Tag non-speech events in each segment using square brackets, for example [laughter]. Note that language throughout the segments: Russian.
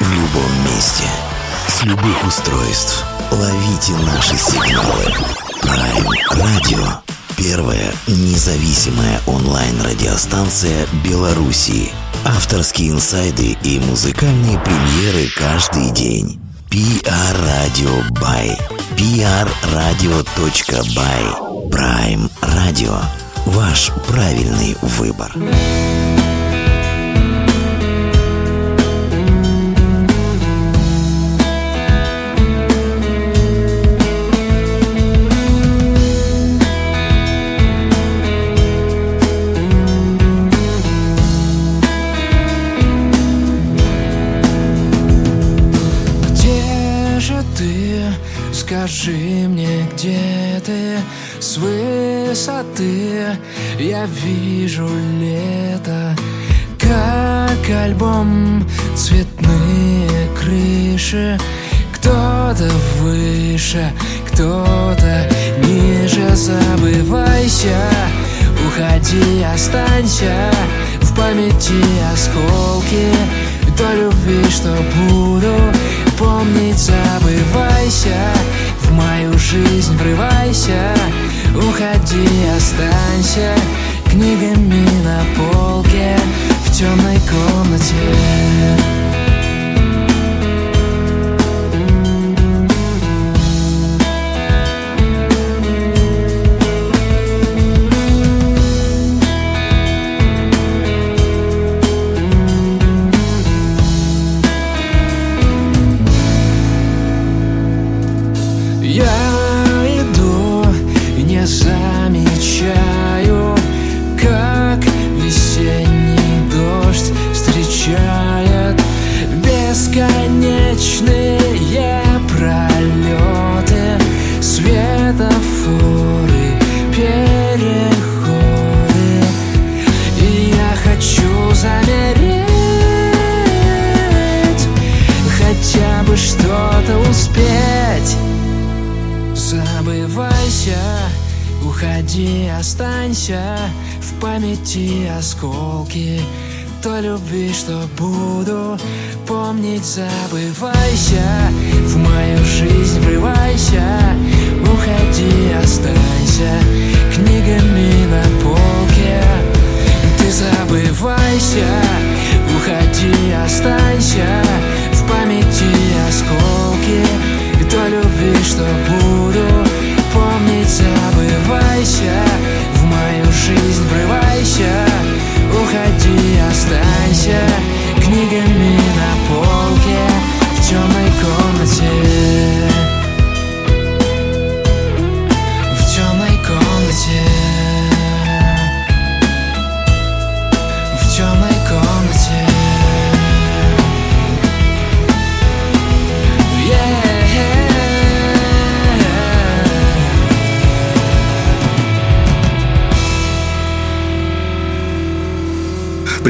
в любом месте. С любых устройств. Ловите наши сигналы. Prime Radio. Первая независимая онлайн-радиостанция Белоруссии. Авторские инсайды и музыкальные премьеры каждый день. PR Radio by prradio.by Prime Radio. Ваш правильный выбор. Я вижу лето, как альбом Цветные крыши Кто-то выше, кто-то ниже. Забывайся, уходи, останься В памяти осколки. Той любви, что буду помнить, забывайся. В мою жизнь врывайся Уходи, останься Книгами на полке В темной комнате останься памяти осколки той любви, что буду помнить, забывайся. В мою жизнь врывайся, уходи, останься Книгами на полке. Ты забывайся, уходи, останься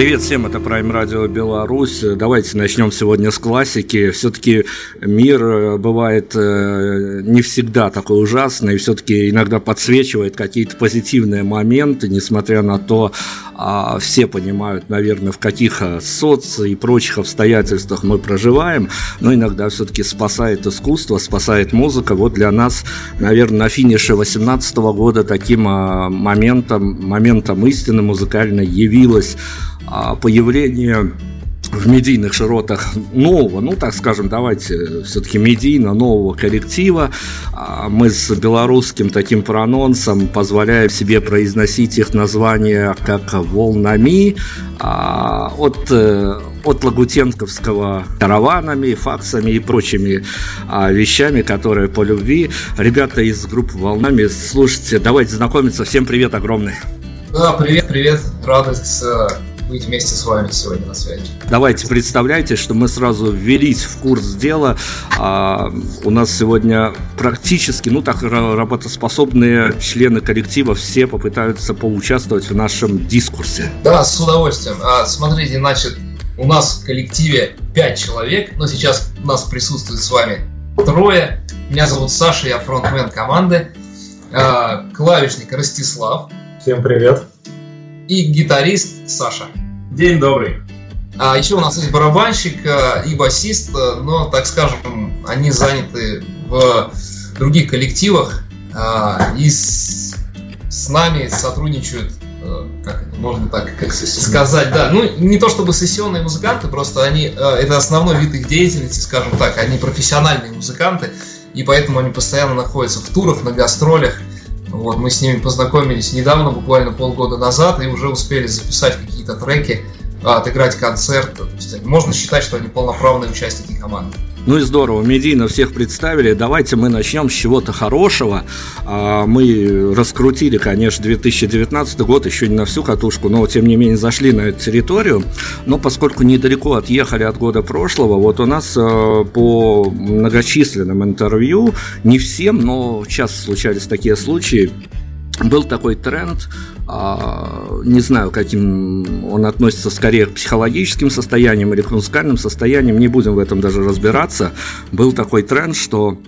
Привет всем, это Prime Radio Беларусь. Давайте начнем сегодня с классики. Все-таки мир э, бывает э, не всегда такой ужасный, все-таки иногда подсвечивает какие-то позитивные моменты, несмотря на то, а, все понимают, наверное, в каких э, соц и прочих обстоятельствах мы проживаем, но иногда все-таки спасает искусство, спасает музыка. Вот для нас, наверное, на финише 2018 года таким моментом, моментом истины музыкальной явилась а, появление в медийных широтах нового, ну так скажем, давайте все-таки медийно нового коллектива. А, мы с белорусским таким прононсом позволяем себе произносить их название как «Волнами» а, от э, от Лагутенковского караванами, факсами и прочими а, вещами, которые по любви. Ребята из группы «Волнами», слушайте, давайте знакомиться. Всем привет огромный. Да, привет, привет. Радость быть вместе с вами сегодня на связи. Давайте представляйте, что мы сразу ввелись в курс дела. А, у нас сегодня практически, ну так, работоспособные члены коллектива все попытаются поучаствовать в нашем дискурсе. Да, с удовольствием. А, смотрите, значит, у нас в коллективе 5 человек, но сейчас у нас присутствует с вами трое. Меня зовут Саша, я фронтмен команды. А, клавишник Ростислав. Всем привет и гитарист Саша. День добрый. А еще у нас есть барабанщик э, и басист, э, но, так скажем, они заняты в других коллективах а, и с, с нами сотрудничают э, как это можно так как сказать, да, ну не то чтобы сессионные музыканты, просто они, это основной вид их деятельности, скажем так, они профессиональные музыканты, и поэтому они постоянно находятся в турах, на гастролях, вот, мы с ними познакомились недавно, буквально полгода назад, и уже успели записать какие-то треки, а, отыграть концерт. можно считать, что они полноправные участники команды. Ну и здорово, медийно всех представили. Давайте мы начнем с чего-то хорошего. А, мы раскрутили, конечно, 2019 год, еще не на всю катушку, но тем не менее зашли на эту территорию. Но поскольку недалеко отъехали от года прошлого, вот у нас а, по многочисленным интервью, не всем, но часто случались такие случаи, был такой тренд, не знаю, каким он относится скорее к психологическим состояниям или к музыкальным состояниям, не будем в этом даже разбираться. Был такой тренд, что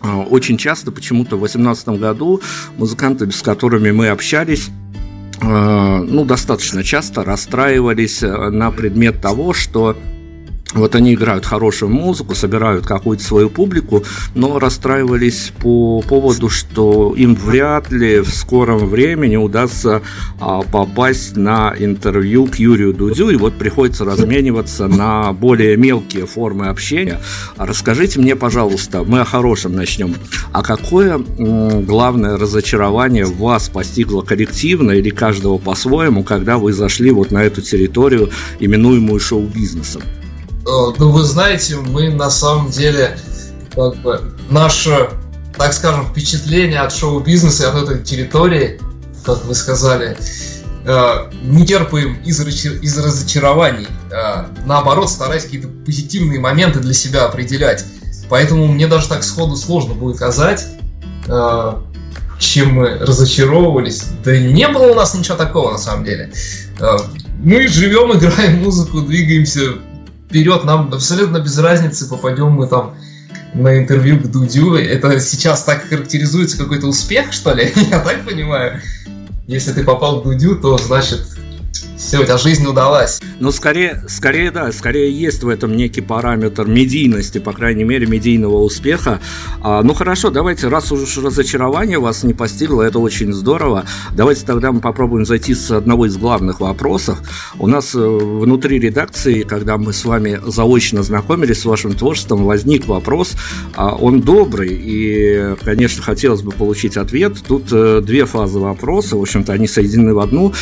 а, очень часто почему-то в 2018 году музыканты, с которыми мы общались, а, ну, достаточно часто расстраивались на предмет того, что вот они играют хорошую музыку, собирают какую-то свою публику, но расстраивались по поводу, что им вряд ли в скором времени удастся а, попасть на интервью к Юрию Дудю, и вот приходится размениваться на более мелкие формы общения. Расскажите мне, пожалуйста, мы о хорошем начнем. А какое главное разочарование вас постигло коллективно или каждого по-своему, когда вы зашли вот на эту территорию, именуемую шоу-бизнесом? Э, ну, вы знаете, мы на самом деле, как бы, наше, так скажем, впечатление от шоу-бизнеса и от этой территории, как вы сказали, э, не терпаем из, из разочарований. Э, наоборот, стараясь какие-то позитивные моменты для себя определять. Поэтому мне даже так сходу сложно будет сказать, чем мы разочаровывались. Да не было у нас ничего такого на самом деле. Мы живем, [laughs] играем музыку, двигаемся вперед, нам абсолютно без разницы, попадем мы там на интервью к Дудю. Это сейчас так характеризуется какой-то успех, что ли? [laughs] Я так понимаю. Если ты попал к Дудю, то значит все, у тебя жизнь удалась. Ну, скорее, скорее, да, скорее есть в этом некий параметр медийности, по крайней мере, медийного успеха. А, ну, хорошо, давайте, раз уж разочарование вас не постигло, это очень здорово, давайте тогда мы попробуем зайти с одного из главных вопросов. У нас э, внутри редакции, когда мы с вами заочно знакомились с вашим творчеством, возник вопрос, а, он добрый, и, конечно, хотелось бы получить ответ. Тут э, две фазы вопроса, в общем-то, они соединены в одну.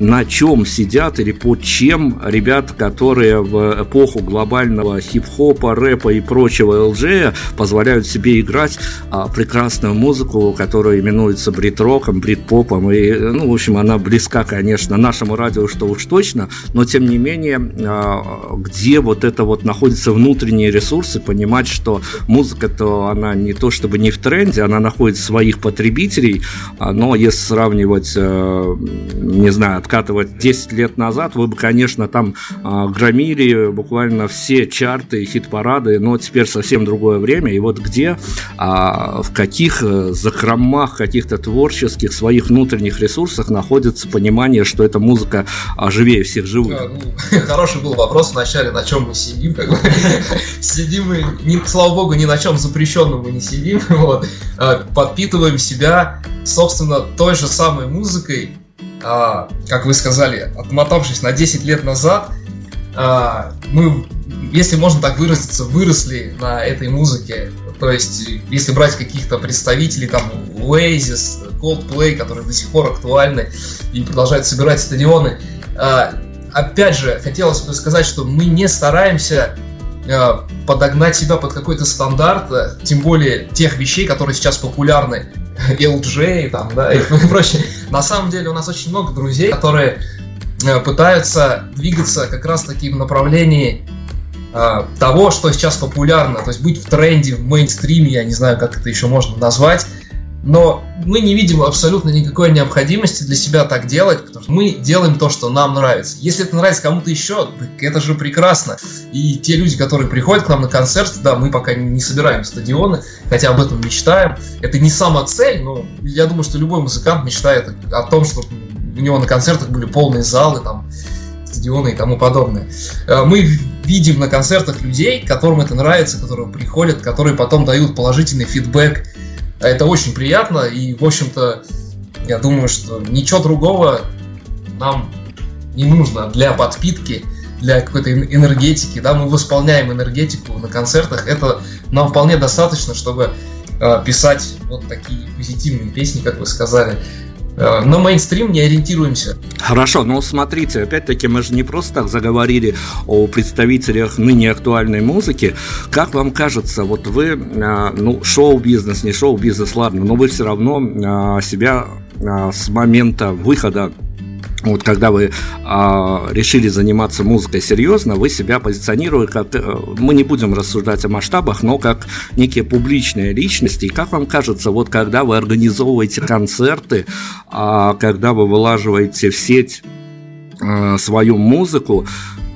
На чем сидят или под чем ребята, которые в эпоху глобального хип-хопа, рэпа и прочего ЛЖ позволяют себе играть а, прекрасную музыку, которая именуется брит-роком, брит-попом. И, ну, в общем, она близка, конечно, нашему радио, что уж точно, но тем не менее, а, где вот это вот находятся внутренние ресурсы, понимать, что музыка-то она не то чтобы не в тренде, она находит своих потребителей, а, но если сравнивать, а, не знаю, откатывать 10 лет назад, вы бы, конечно, там э, громили буквально все чарты, хит-парады, но теперь совсем другое время. И вот где, э, в каких э, закромах каких-то творческих своих внутренних ресурсах находится понимание, что эта музыка а, живее всех живых? Ну, [laughs] хороший был вопрос вначале, на чем мы сидим. [laughs] Сидим мы, слава богу, ни на чем запрещенном мы не сидим. [laughs] Подпитываем себя, собственно, той же самой музыкой, а, как вы сказали, отмотавшись на 10 лет назад, а, мы, если можно так выразиться, выросли на этой музыке. То есть, если брать каких-то представителей, там, Oasis, Coldplay, которые до сих пор актуальны и продолжают собирать стадионы, а, опять же, хотелось бы сказать, что мы не стараемся а, подогнать себя под какой-то стандарт, тем более тех вещей, которые сейчас популярны [laughs] LJ там, да, и прочее. На самом деле у нас очень много друзей, которые э, пытаются двигаться как раз таки в направлении э, того, что сейчас популярно, то есть быть в тренде, в мейнстриме, я не знаю, как это еще можно назвать, но мы не видим абсолютно никакой необходимости для себя так делать, потому что мы делаем то, что нам нравится. Если это нравится кому-то еще, так это же прекрасно. И те люди, которые приходят к нам на концерт, да, мы пока не собираем стадионы, хотя об этом мечтаем. Это не сама цель, но я думаю, что любой музыкант мечтает о том, чтобы у него на концертах были полные залы, там, стадионы и тому подобное. Э, мы видим на концертах людей, которым это нравится, которые приходят, которые потом дают положительный фидбэк. Это очень приятно, и, в общем-то, я думаю, что ничего другого нам не нужно для подпитки, для какой-то энергетики. Да, мы восполняем энергетику на концертах. Это нам вполне достаточно, чтобы э, писать вот такие позитивные песни, как вы сказали. Э, на мейнстрим не ориентируемся. Хорошо, но смотрите, опять-таки мы же не просто так заговорили о представителях ныне актуальной музыки. Как вам кажется, вот вы, э, ну, шоу-бизнес, не шоу-бизнес, ладно, но вы все равно э, себя с момента выхода вот когда вы э, решили заниматься музыкой серьезно, вы себя позиционируете как, э, мы не будем рассуждать о масштабах, но как некие публичные личности. И как вам кажется, вот когда вы организовываете концерты, э, когда вы вылаживаете в сеть э, свою музыку,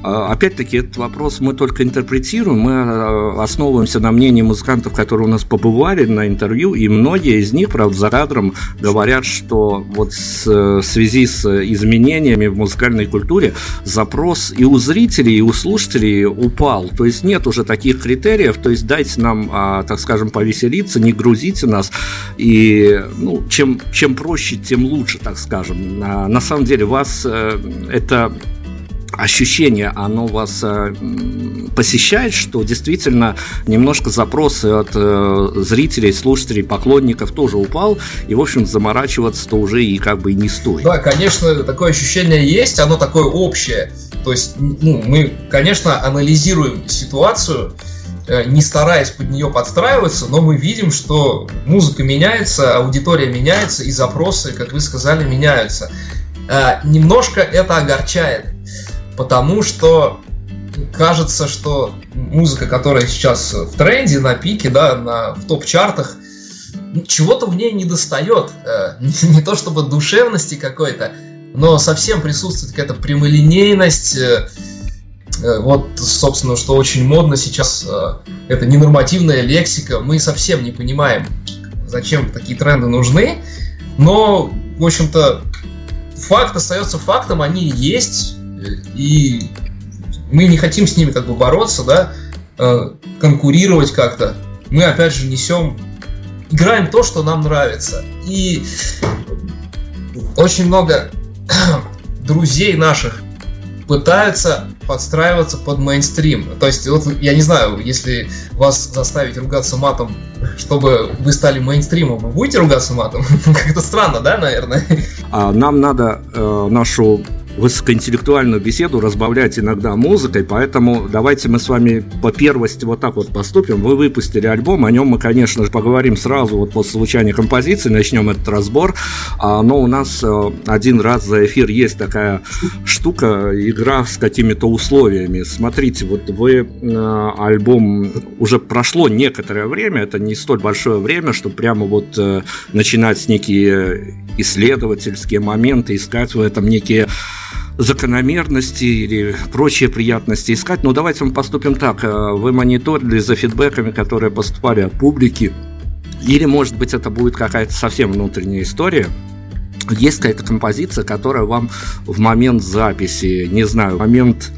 опять-таки, этот вопрос мы только интерпретируем, мы а, основываемся на мнении музыкантов, которые у нас побывали на интервью, и многие из них, правда, за кадром говорят, что вот в связи с изменениями в музыкальной культуре запрос и у зрителей, и у слушателей упал. То есть нет уже таких критериев, то есть дайте нам, а, так скажем, повеселиться, не грузите нас, и ну, чем, чем проще, тем лучше, так скажем. На самом деле вас э, это ощущение, оно вас э, посещает, что действительно немножко запросы от э, зрителей, слушателей, поклонников тоже упал, и, в общем, заморачиваться-то уже и как бы не стоит. Да, конечно, такое ощущение есть, оно такое общее. То есть, ну, мы, конечно, анализируем ситуацию, э, не стараясь под нее подстраиваться, но мы видим, что музыка меняется, аудитория меняется, и запросы, как вы сказали, меняются. Немножко это огорчает потому что кажется, что музыка, которая сейчас в тренде, на пике, да, на, в топ-чартах, чего-то в ней не достает. Э, [laughs] не, то чтобы душевности какой-то, но совсем присутствует какая-то прямолинейность. Э, э, вот, собственно, что очень модно сейчас, это ненормативная лексика. Мы совсем не понимаем, зачем такие тренды нужны. Но, в общем-то, факт остается фактом, они есть и мы не хотим с ними как бы бороться, да, э, конкурировать как-то. Мы опять же несем, играем то, что нам нравится. И очень много [clears throat] друзей наших пытаются подстраиваться под мейнстрим. То есть, вот я не знаю, если вас заставить ругаться матом, чтобы вы стали мейнстримом, вы будете ругаться матом? [laughs] Как-то странно, да, наверное? А нам надо э, нашу высокоинтеллектуальную беседу разбавлять иногда музыкой, поэтому давайте мы с вами по первости вот так вот поступим. Вы выпустили альбом, о нем мы, конечно же, поговорим сразу вот после звучания композиции, начнем этот разбор, а, но у нас э, один раз за эфир есть такая штука, игра с какими-то условиями. Смотрите, вот вы э, альбом уже прошло некоторое время, это не столь большое время, чтобы прямо вот э, начинать некие исследовательские моменты, искать в этом некие закономерности или прочие приятности искать. Но давайте мы поступим так. Э, вы мониторили за фидбэками, которые поступали от публики. Или, может быть, это будет какая-то совсем внутренняя история. Есть какая-то композиция, которая вам в момент записи, не знаю, в момент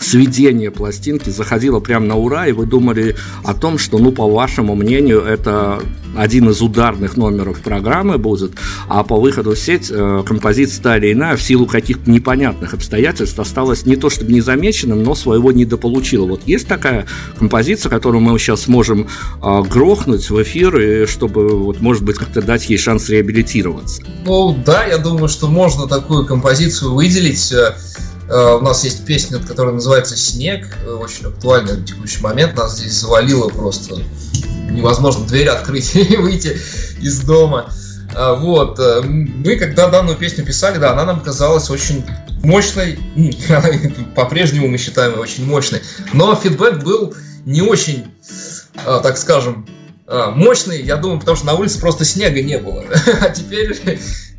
сведение пластинки заходило прямо на ура, и вы думали о том, что, ну, по вашему мнению, это один из ударных номеров программы будет, а по выходу в сеть э, композиция та или иная в силу каких-то непонятных обстоятельств осталась не то чтобы незамеченным, но своего недополучила. Вот есть такая композиция, которую мы сейчас можем э, грохнуть в эфир, и чтобы, вот, может быть, как-то дать ей шанс реабилитироваться. Ну, да, я думаю, что можно такую композицию выделить. Э, у нас есть песня, которая называется «Снег», э, очень актуальная в текущий момент. Нас здесь завалило просто. Невозможно дверь открыть [laughs] и выйти из дома. А, вот. Э, мы, когда данную песню писали, да, она нам казалась очень мощной. [laughs] По-прежнему мы считаем ее очень мощной. Но фидбэк был не очень, так скажем, мощный, я думаю, потому что на улице просто снега не было. [laughs] А теперь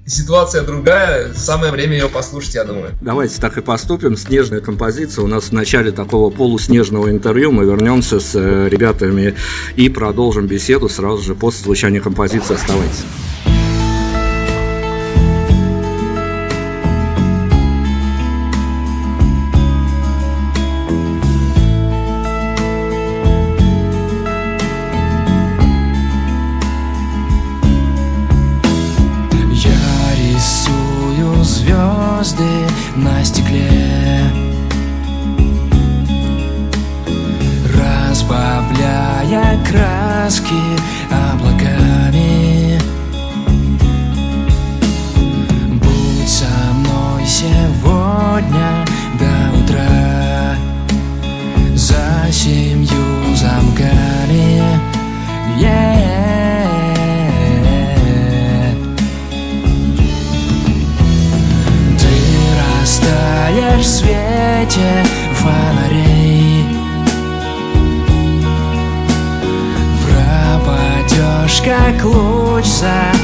ситуация другая, самое время ее послушать, я думаю. Давайте так и поступим. Снежная композиция. У нас в начале такого полуснежного интервью мы вернемся с э, ребятами и продолжим беседу сразу же после звучания композиции. Оставайтесь. Звезды на стекле. Разбавляя краски passar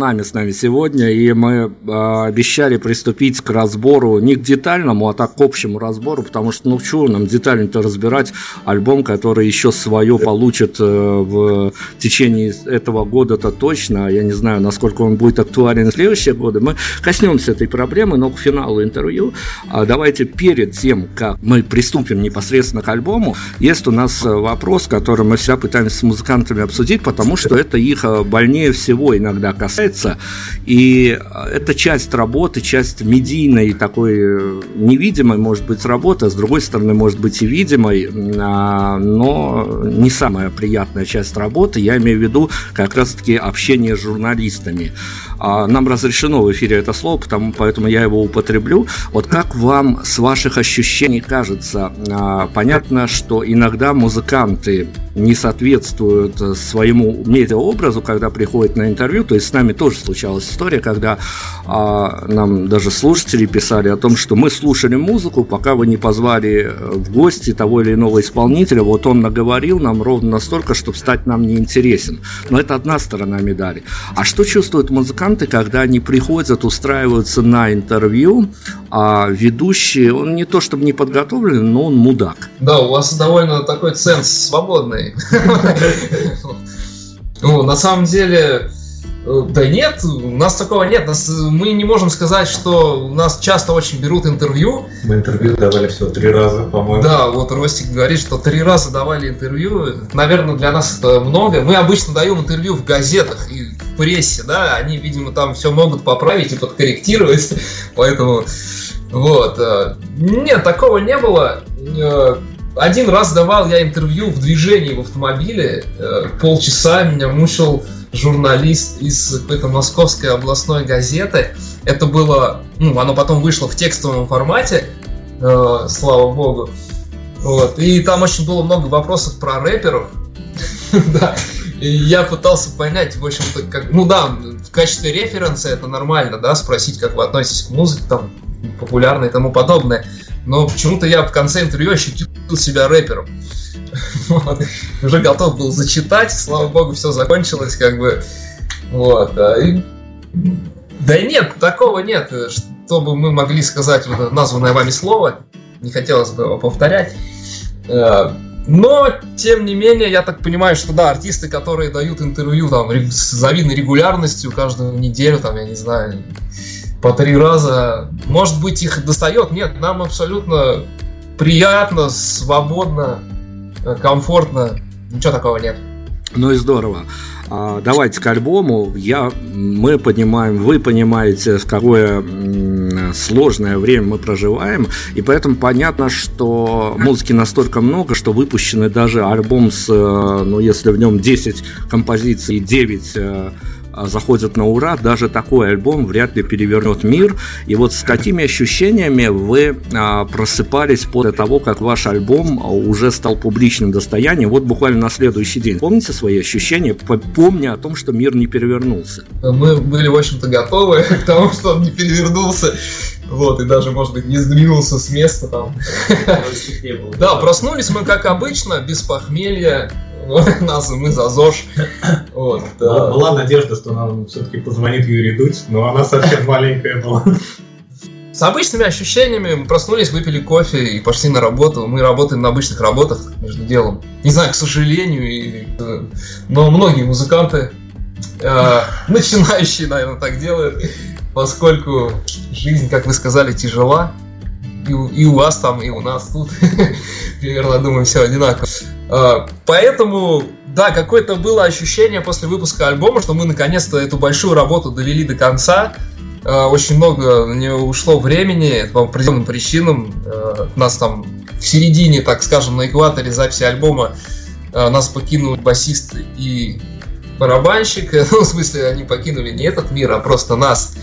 «Волнами» с нами сегодня, и мы э, обещали приступить к разбору, не к детальному, а так к общему разбору, потому что, ну, чего нам детально-то разбирать? Альбом, который еще свое получит э, в течение этого года-то точно, я не знаю, насколько он будет актуален в следующие годы, мы коснемся этой проблемы, но к финалу интервью. А давайте перед тем, как мы приступим непосредственно к альбому, есть у нас э, вопрос, который мы всегда пытаемся с музыкантами обсудить, потому что это их э, больнее всего иногда касается. И э, это часть работы, часть медийной такой э, невидимой, может быть, работы, а с другой стороны, может быть и видимой, а, но не самая приятная часть работы. Я имею в виду как раз-таки общение с журналистами. А, Нам разрешено в эфире это слово, потому, поэтому я его употреблю. Вот как вам с ваших ощущений кажется? А, Понятно, что иногда музыканты не соответствуют своему медиаобразу, когда приходят на интервью. То есть с нами тоже случалась история, когда а, нам даже слушатели писали о том, что мы слушали музыку, пока вы не позвали э, в гости того или иного исполнителя. Вот он наговорил нам ровно настолько, чтобы стать нам неинтересен. Но это одна сторона медали. А что чувствуют музыканты, когда они приходят, устраиваются на интервью, а ведущий, он не то чтобы не подготовлен, но он мудак. Да, у вас довольно такой ценз свободный. [laughs] Ну, на самом деле, да нет, у нас такого нет. Нас, мы не можем сказать, что у нас часто очень берут интервью. Мы интервью давали всего три раза, по-моему. Да, вот Ростик говорит, что три раза давали интервью. Наверное, для нас это много. Мы обычно даем интервью в газетах. И, в прессе, да, они, видимо, там все могут поправить и подкорректировать, [laughs] поэтому вот. э, Нет, такого не было. Один раз давал я интервью в движении в автомобиле, э, полчаса меня мучил журналист из какой-то московской областной газеты. Это было, ну, оно потом вышло в текстовом формате, э, слава богу. Вот. И там очень было много вопросов про рэперов. [laughs] Да. И я пытался понять, в общем-то, как... Ну да, в качестве референса это нормально, да, спросить, как вы относитесь к музыке, там, популярной и тому подобное. Но почему-то я в конце интервью ощутил себя рэпером. [laughs] Вот. Уже готов был зачитать, слава богу, все закончилось, как бы. Вот. а, и- Да нет, такого нет, чтобы мы могли сказать вот названное вами слово. Не хотелось бы его повторять. Э, Но, тем не менее, я так понимаю, что да, артисты, которые дают интервью там с завидной регулярностью каждую неделю, там, я не знаю, по три раза, может быть, их достает. Нет, нам абсолютно приятно, свободно, э, комфортно. Ничего такого нет. Ну и здорово. А, Давайте к альбому. Я, мы понимаем, вы понимаете, в какое сложное время мы проживаем, и поэтому понятно, что музыки настолько много, что выпущенный даже альбом с, э, ну если в нем 10 композиций и 9 э, а, заходят на ура, даже такой альбом вряд ли перевернет мир. И вот с какими ощущениями вы а, просыпались после того, как ваш альбом а, уже стал публичным достоянием, вот буквально на следующий день. Помните свои ощущения, по- помня о том, что мир не перевернулся? Мы были, в общем-то, готовы [laughs] к тому, что он не перевернулся. Вот, и даже, может быть, не сдвинулся с места там. Да, проснулись мы, как обычно, без похмелья. Нас мы за ЗОЖ. Вот, Была, да. была надежда, что нам все-таки позвонит Юрий Дудь, но она совсем [laughs] маленькая была. С обычными ощущениями мы проснулись, выпили кофе и пошли на работу. Мы работаем на обычных работах между делом. Не знаю, к сожалению, и, но многие музыканты, э, [laughs] начинающие, наверное, так делают, поскольку жизнь, как вы сказали, тяжела. И, у- и у вас там, и у нас тут. [laughs] Примерно, думаю, все одинаково. Э, Поэтому, да, какое-то было ощущение после выпуска альбома, что мы наконец-то эту большую работу довели до конца. Э, Очень много на нее ушло времени по определенным причинам. Э, Нас там в середине, так скажем, на экваторе записи альбома нас покинул басист и барабанщик. [laughs] Ну, в смысле, они покинули не этот мир, а просто нас.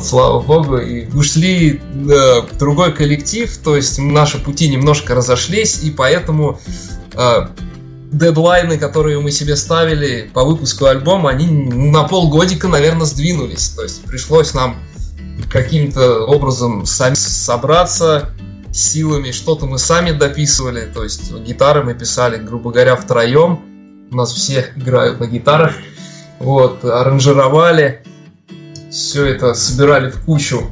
Слава богу. И ушли в другой коллектив. То есть наши пути немножко разошлись, и поэтому дедлайны, которые мы себе ставили по выпуску альбома, они на полгодика, наверное, сдвинулись. То есть пришлось нам каким-то образом сами собраться силами, что-то мы сами дописывали, то есть гитары мы писали, грубо говоря, втроем. У нас все играют на гитарах. Вот, аранжировали, все это собирали в кучу.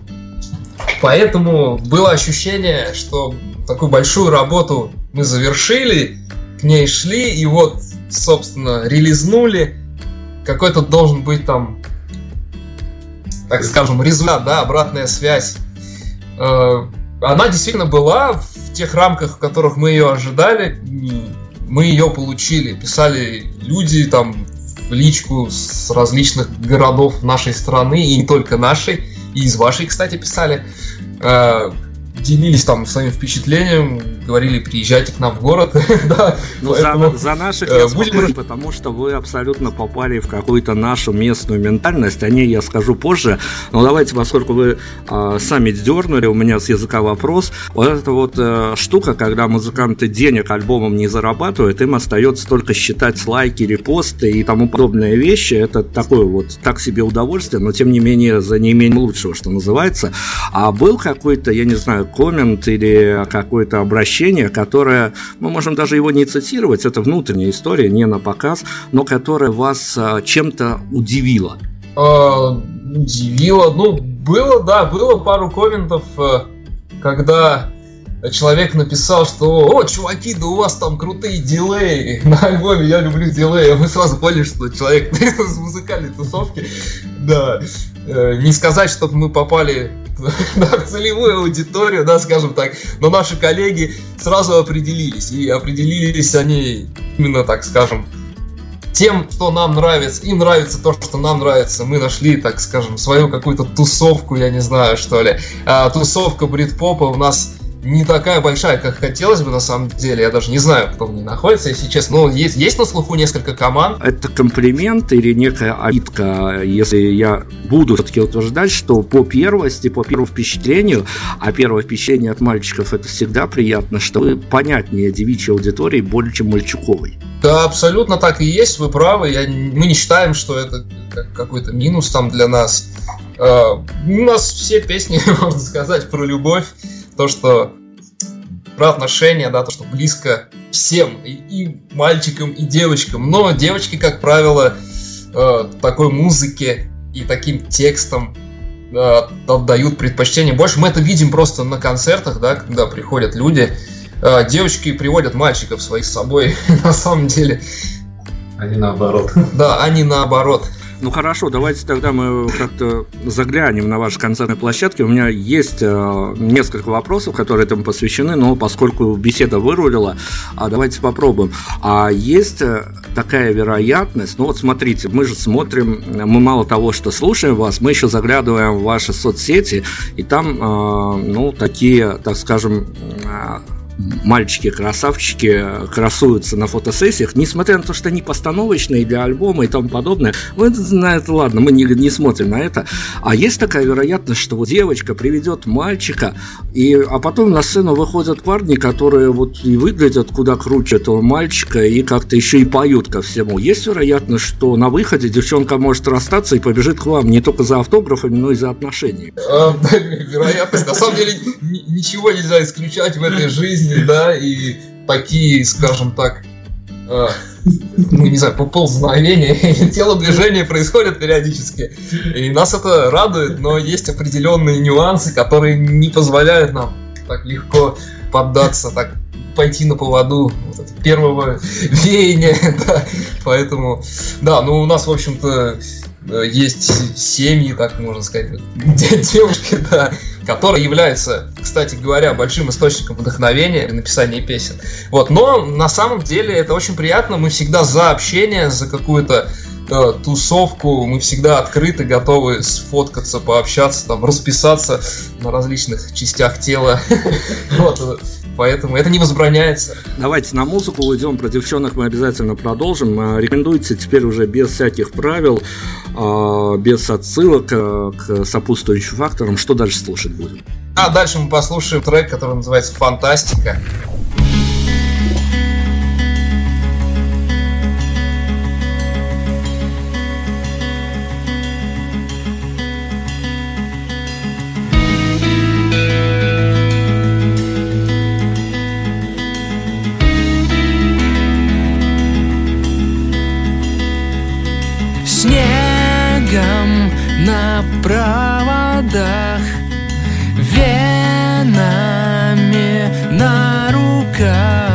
Поэтому было ощущение, что такую большую работу мы завершили, к ней шли, и вот, собственно, релизнули. Какой-то должен быть там, так скажем, результат, да, обратная связь. Э, Она действительно была в тех рамках, в которых мы ее ожидали. Мы ее получили. Писали люди там в личку с различных городов нашей страны, и не только нашей, и из вашей, кстати, писали. Э, Делились там своим впечатлением, говорили, приезжайте к нам в город. [laughs] Да, Ну, поэтому, за, за наших э, я будем- спокоен, потому что вы абсолютно попали в какую-то нашу местную ментальность. О ней я скажу позже. Но давайте, поскольку вы а, сами дернули, у меня с языка вопрос. Вот эта вот э, штука, когда музыканты денег альбомом не зарабатывают, им остается только считать лайки, репосты и тому подобные вещи. Это такое вот так себе удовольствие, но тем не менее за неимением лучшего, что называется. А был какой-то, я не знаю, коммент или какое-то обращение, которое, мы можем даже его не цитировать, это внутренняя история, не на показ, но которое вас а, чем-то удивило. э, удивило. Ну, было, да, было пару комментов, э, когда человек написал, что «О, чуваки, да у вас там крутые дилеи [laughs] на альбоме, я люблю дилеи». А Мы сразу поняли, что человек [laughs] из музыкальной тусовки. Да. Э, Не сказать, чтобы мы попали [laughs] в целевую аудиторию, да, скажем так, но наши коллеги сразу определились. И определились они именно, так скажем, тем, кто нам нравится, им нравится то, что нам нравится. Мы нашли, так скажем, свою какую-то тусовку, я не знаю, что ли. А, тусовка брит-попа у нас не такая большая, как хотелось бы на самом деле. Я даже не знаю, кто в ней находится, если честно. Но есть, есть на слуху несколько команд. Это комплимент или некая обидка, если я буду все-таки утверждать, что по первости, по первому впечатлению, а первое впечатление от мальчиков это всегда приятно, что вы понятнее девичьей аудитории более чем мальчуковой. Да, абсолютно так и есть, вы правы. Я, мы не считаем, что это какой-то минус там для нас. Uh, у нас все песни, [laughs] можно сказать, про любовь то, что про отношения, да, то, что близко всем, и, и мальчикам, и девочкам. Но девочки, как правило, э, такой музыке и таким текстом э, отдают предпочтение больше. Мы это видим просто на концертах, да, когда приходят люди. Э, девочки приводят мальчиков своих с собой, [laughs] на самом деле. Они наоборот. Да, они наоборот. Ну хорошо, давайте тогда мы как-то заглянем на ваши концертные площадки. У меня есть э, несколько вопросов, которые этому посвящены, но поскольку беседа вырулила, а давайте попробуем. А есть э, такая вероятность, ну вот смотрите, мы же смотрим, мы мало того, что слушаем вас, мы еще заглядываем в ваши соцсети, и там, э, ну, такие, так скажем, э, мальчики-красавчики красуются на фотосессиях, несмотря на то, что они постановочные для альбома и тому подобное. На это, ладно, мы не, не смотрим на это. А есть такая вероятность, что вот девочка приведет мальчика, и, а потом на сцену выходят парни, которые вот и выглядят куда круче этого мальчика, и как-то еще и поют ко всему. Есть вероятность, что на выходе девчонка может расстаться и побежит к вам не только за автографами, но и за отношениями? А, [laughs] вероятность. На самом деле ничего нельзя исключать в этой жизни жизни, да, и такие, скажем так, э, ну, не знаю, поползновения, [laughs] телодвижения происходят периодически. И нас это радует, но есть определенные нюансы, которые не позволяют нам так легко поддаться, так пойти на поводу вот первого веяния, [laughs] да. Поэтому, да, ну у нас, в общем-то, есть семьи, так можно сказать, [laughs] девушки, да, которые являются, кстати говоря, большим источником вдохновения для написания песен. Вот, но на самом деле это очень приятно, мы всегда за общение, за какую-то э, тусовку, мы всегда открыты, готовы сфоткаться, пообщаться, там, расписаться на различных частях тела. [laughs] Вот, поэтому это не возбраняется. Давайте на музыку уйдем, про девчонок мы обязательно продолжим. А, рекомендуйте теперь уже без всяких правил, а, без отсылок а, к сопутствующим факторам, что дальше слушать будем. А дальше мы послушаем трек, который называется «Фантастика». Проводах Венами на руках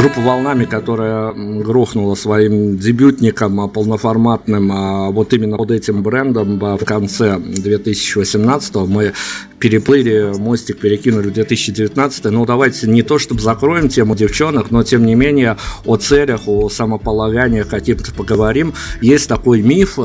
Группа «Волнами», которая грохнула своим дебютником а, полноформатным, а, вот именно под этим брендом а, в конце 2018 мы переплыли, мостик перекинули в 2019 Ну, давайте не то, чтобы закроем тему девчонок, но тем не менее о целях, о самополаганиях каким-то поговорим. Есть такой миф,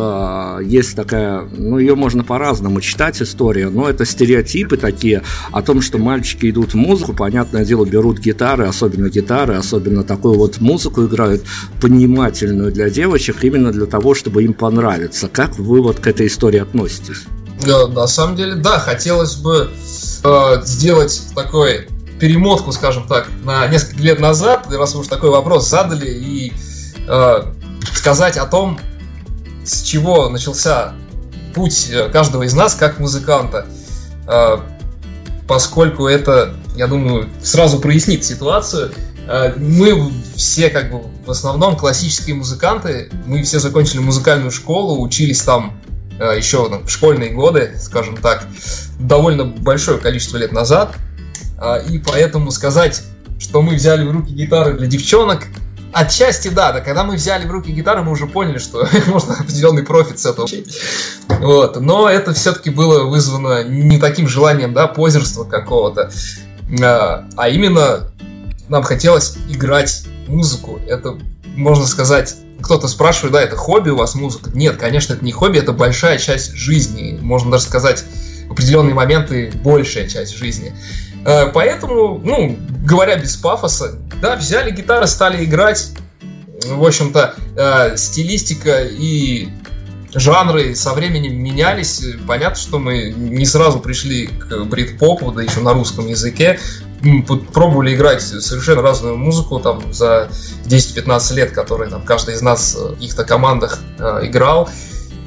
есть такая, ну, ее можно по-разному читать, история, но это стереотипы такие о том, что мальчики идут в музыку, понятное дело, берут гитары, особенно гитары, особенно такую вот музыку играют, понимательную для девочек, именно для того, чтобы им понравиться. Как вы вот к этой истории относитесь? Да, на самом деле, да, хотелось бы э, сделать такой перемотку, скажем так, на несколько лет назад, раз вы уж такой вопрос задали, и э, сказать о том, с чего начался путь э, каждого из нас как музыканта. Э, поскольку это, я думаю, сразу прояснит ситуацию. Э, Мы все, как бы, в основном классические музыканты, мы все закончили музыкальную школу, учились там э, еще ну, в школьные годы, скажем так, довольно большое количество лет назад. А, И поэтому сказать, что мы взяли в руки гитары для девчонок, отчасти да, да, когда мы взяли в руки гитары, мы уже поняли, что [laughs] можно определенный профит с этого получить. Вот. Но это все-таки было вызвано не таким желанием, да, позерства какого-то, а именно нам хотелось играть музыку. Это, можно сказать, кто-то спрашивает, да, это хобби у вас музыка? Нет, конечно, это не хобби, это большая часть жизни. Можно даже сказать, в определенные моменты большая часть жизни. Э, Поэтому, ну, говоря без пафоса, да, взяли гитары, стали играть. В общем-то, э, стилистика и жанры со временем менялись. Понятно, что мы не сразу пришли к брит-попу, да еще на русском языке. Пробовали играть совершенно разную музыку там за 10-15 лет, которые там каждый из нас в каких-то командах э, играл.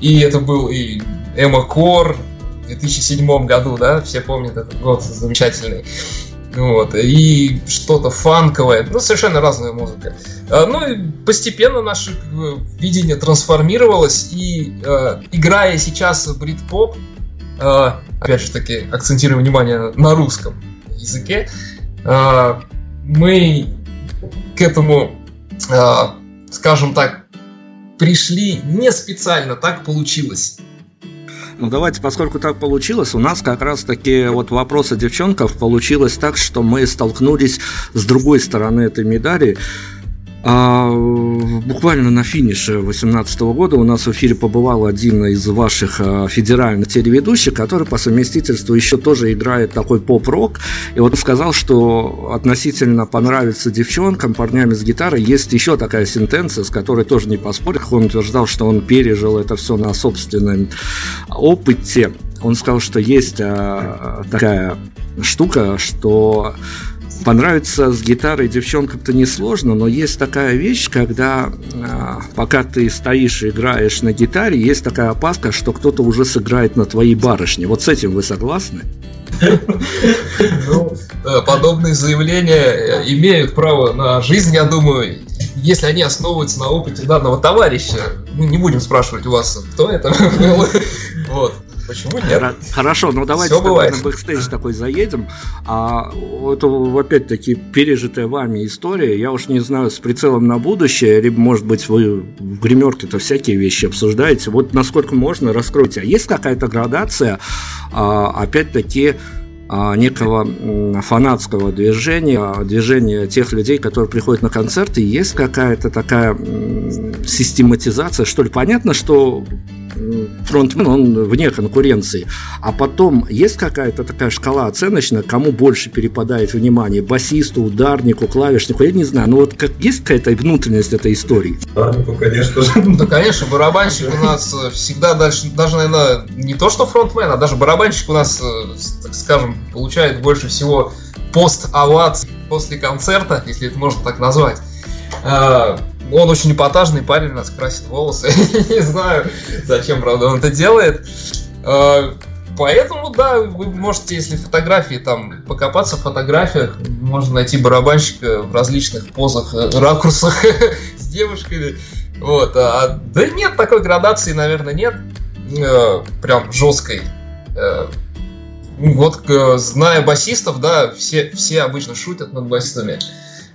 И это был и Эмо Кор в 2007 году, да, все помнят этот год замечательный. Вот, и что-то фанковое, ну, совершенно разная музыка. А, Ну и постепенно наше видение трансформировалось, и э, играя сейчас брит-поп, э, опять же таки, акцентируя внимание на русском языке, э, мы к этому, э, скажем так, пришли не специально, так получилось. Ну давайте, поскольку так получилось, у нас как раз таки вот вопрос о девчонках получилось так, что мы столкнулись с другой стороны этой медали. А, буквально на финише 2018 года у нас в эфире побывал один из ваших а, федеральных телеведущих, который по совместительству еще тоже играет такой поп-рок. И вот он сказал, что относительно понравится девчонкам, парням с гитарой, есть еще такая сентенция, с которой тоже не поспоришь. Он утверждал, что он пережил это все на собственном опыте. Он сказал, что есть а, такая штука, что понравиться с гитарой девчонкам-то несложно, но есть такая вещь, когда а, пока ты стоишь и играешь на гитаре, есть такая опаска, что кто-то уже сыграет на твоей барышне. Вот с этим вы согласны? Ну, э, подобные заявления э, имеют право на жизнь, я думаю, если они основываются на опыте данного товарища. Мы не будем спрашивать у вас, кто это. [laughs] Вот. Почему нет? Хорошо, ну давайте тогда бывает. на бэкстейдж такой заедем. А это опять-таки пережитая вами история. Я уж не знаю, с прицелом на будущее, либо, может быть, вы в гримерке-то всякие вещи обсуждаете. Вот насколько можно, раскройте. А есть какая-то градация, а, опять-таки, некого м, фанатского движения, а, движения тех людей, которые приходят на концерты, есть какая-то такая систематизация, что ли. Понятно, что фронтмен, он вне конкуренции. А потом есть какая-то такая шкала оценочная, кому больше перепадает внимание? Басисту, ударнику, клавишнику? Я не знаю. Но вот как, есть какая-то внутренность этой истории? Ударнику, конечно же. Да, конечно, барабанщик у нас э, всегда дальше, даже, наверное, не то что фронтмен, а даже барабанщик у нас, э, так скажем, получает больше всего пост-оваций после концерта, если это можно так назвать. А, Он очень эпатажный парень, у нас красит волосы. [laughs] Не знаю, зачем, правда, он это делает. А, Поэтому, да, вы можете, если фотографии там покопаться в фотографиях, можно найти барабанщика в различных позах, э, ракурсах [laughs] с девушками. Вот, а, да нет, такой градации, наверное, нет. Э, прям жесткой. Э, вот, э, зная басистов, да, все, все обычно шутят над басистами.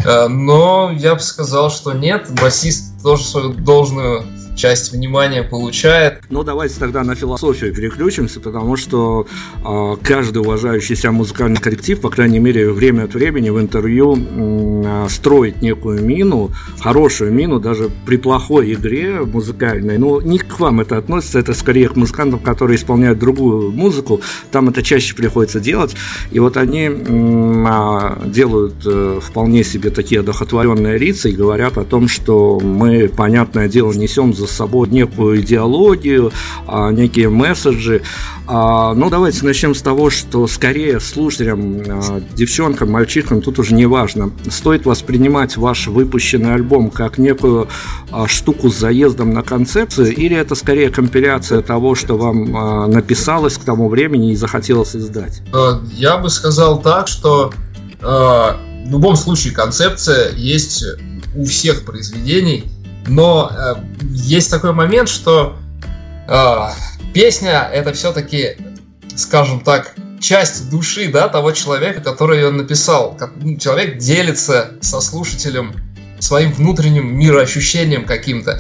Э, но я бы сказал, что нет, басист тоже свою должную часть внимания получает. Ну, давайте тогда на философию переключимся, потому что э, каждый уважающий себя музыкальный коллектив, по крайней мере, время от времени в интервью э, строит некую мину, хорошую мину, даже при плохой игре музыкальной. Ну, не к вам это относится, это скорее к музыкантам, которые исполняют другую музыку. Там это чаще приходится делать. И вот они а, делают э, вполне себе такие одухотворенные лица и говорят о том, что мы, понятное дело, несем за собой некую идеологию, а, некие месседжи. А, Ну, давайте начнем с того, что скорее слушателям, а, девчонкам, мальчишкам, тут уже не важно, стоит воспринимать ваш выпущенный альбом как некую штуку с заездом на концепцию, или это скорее компиляция того, что вам написалось к тому времени и захотелось издать? Э, Я бы сказал так, что э, в любом случае концепция есть у всех произведений, но э, есть такой момент, что э, песня это все-таки, скажем так, часть души, да, того человека, который ее написал. Ну, человек делится со слушателем своим внутренним мироощущением каким-то.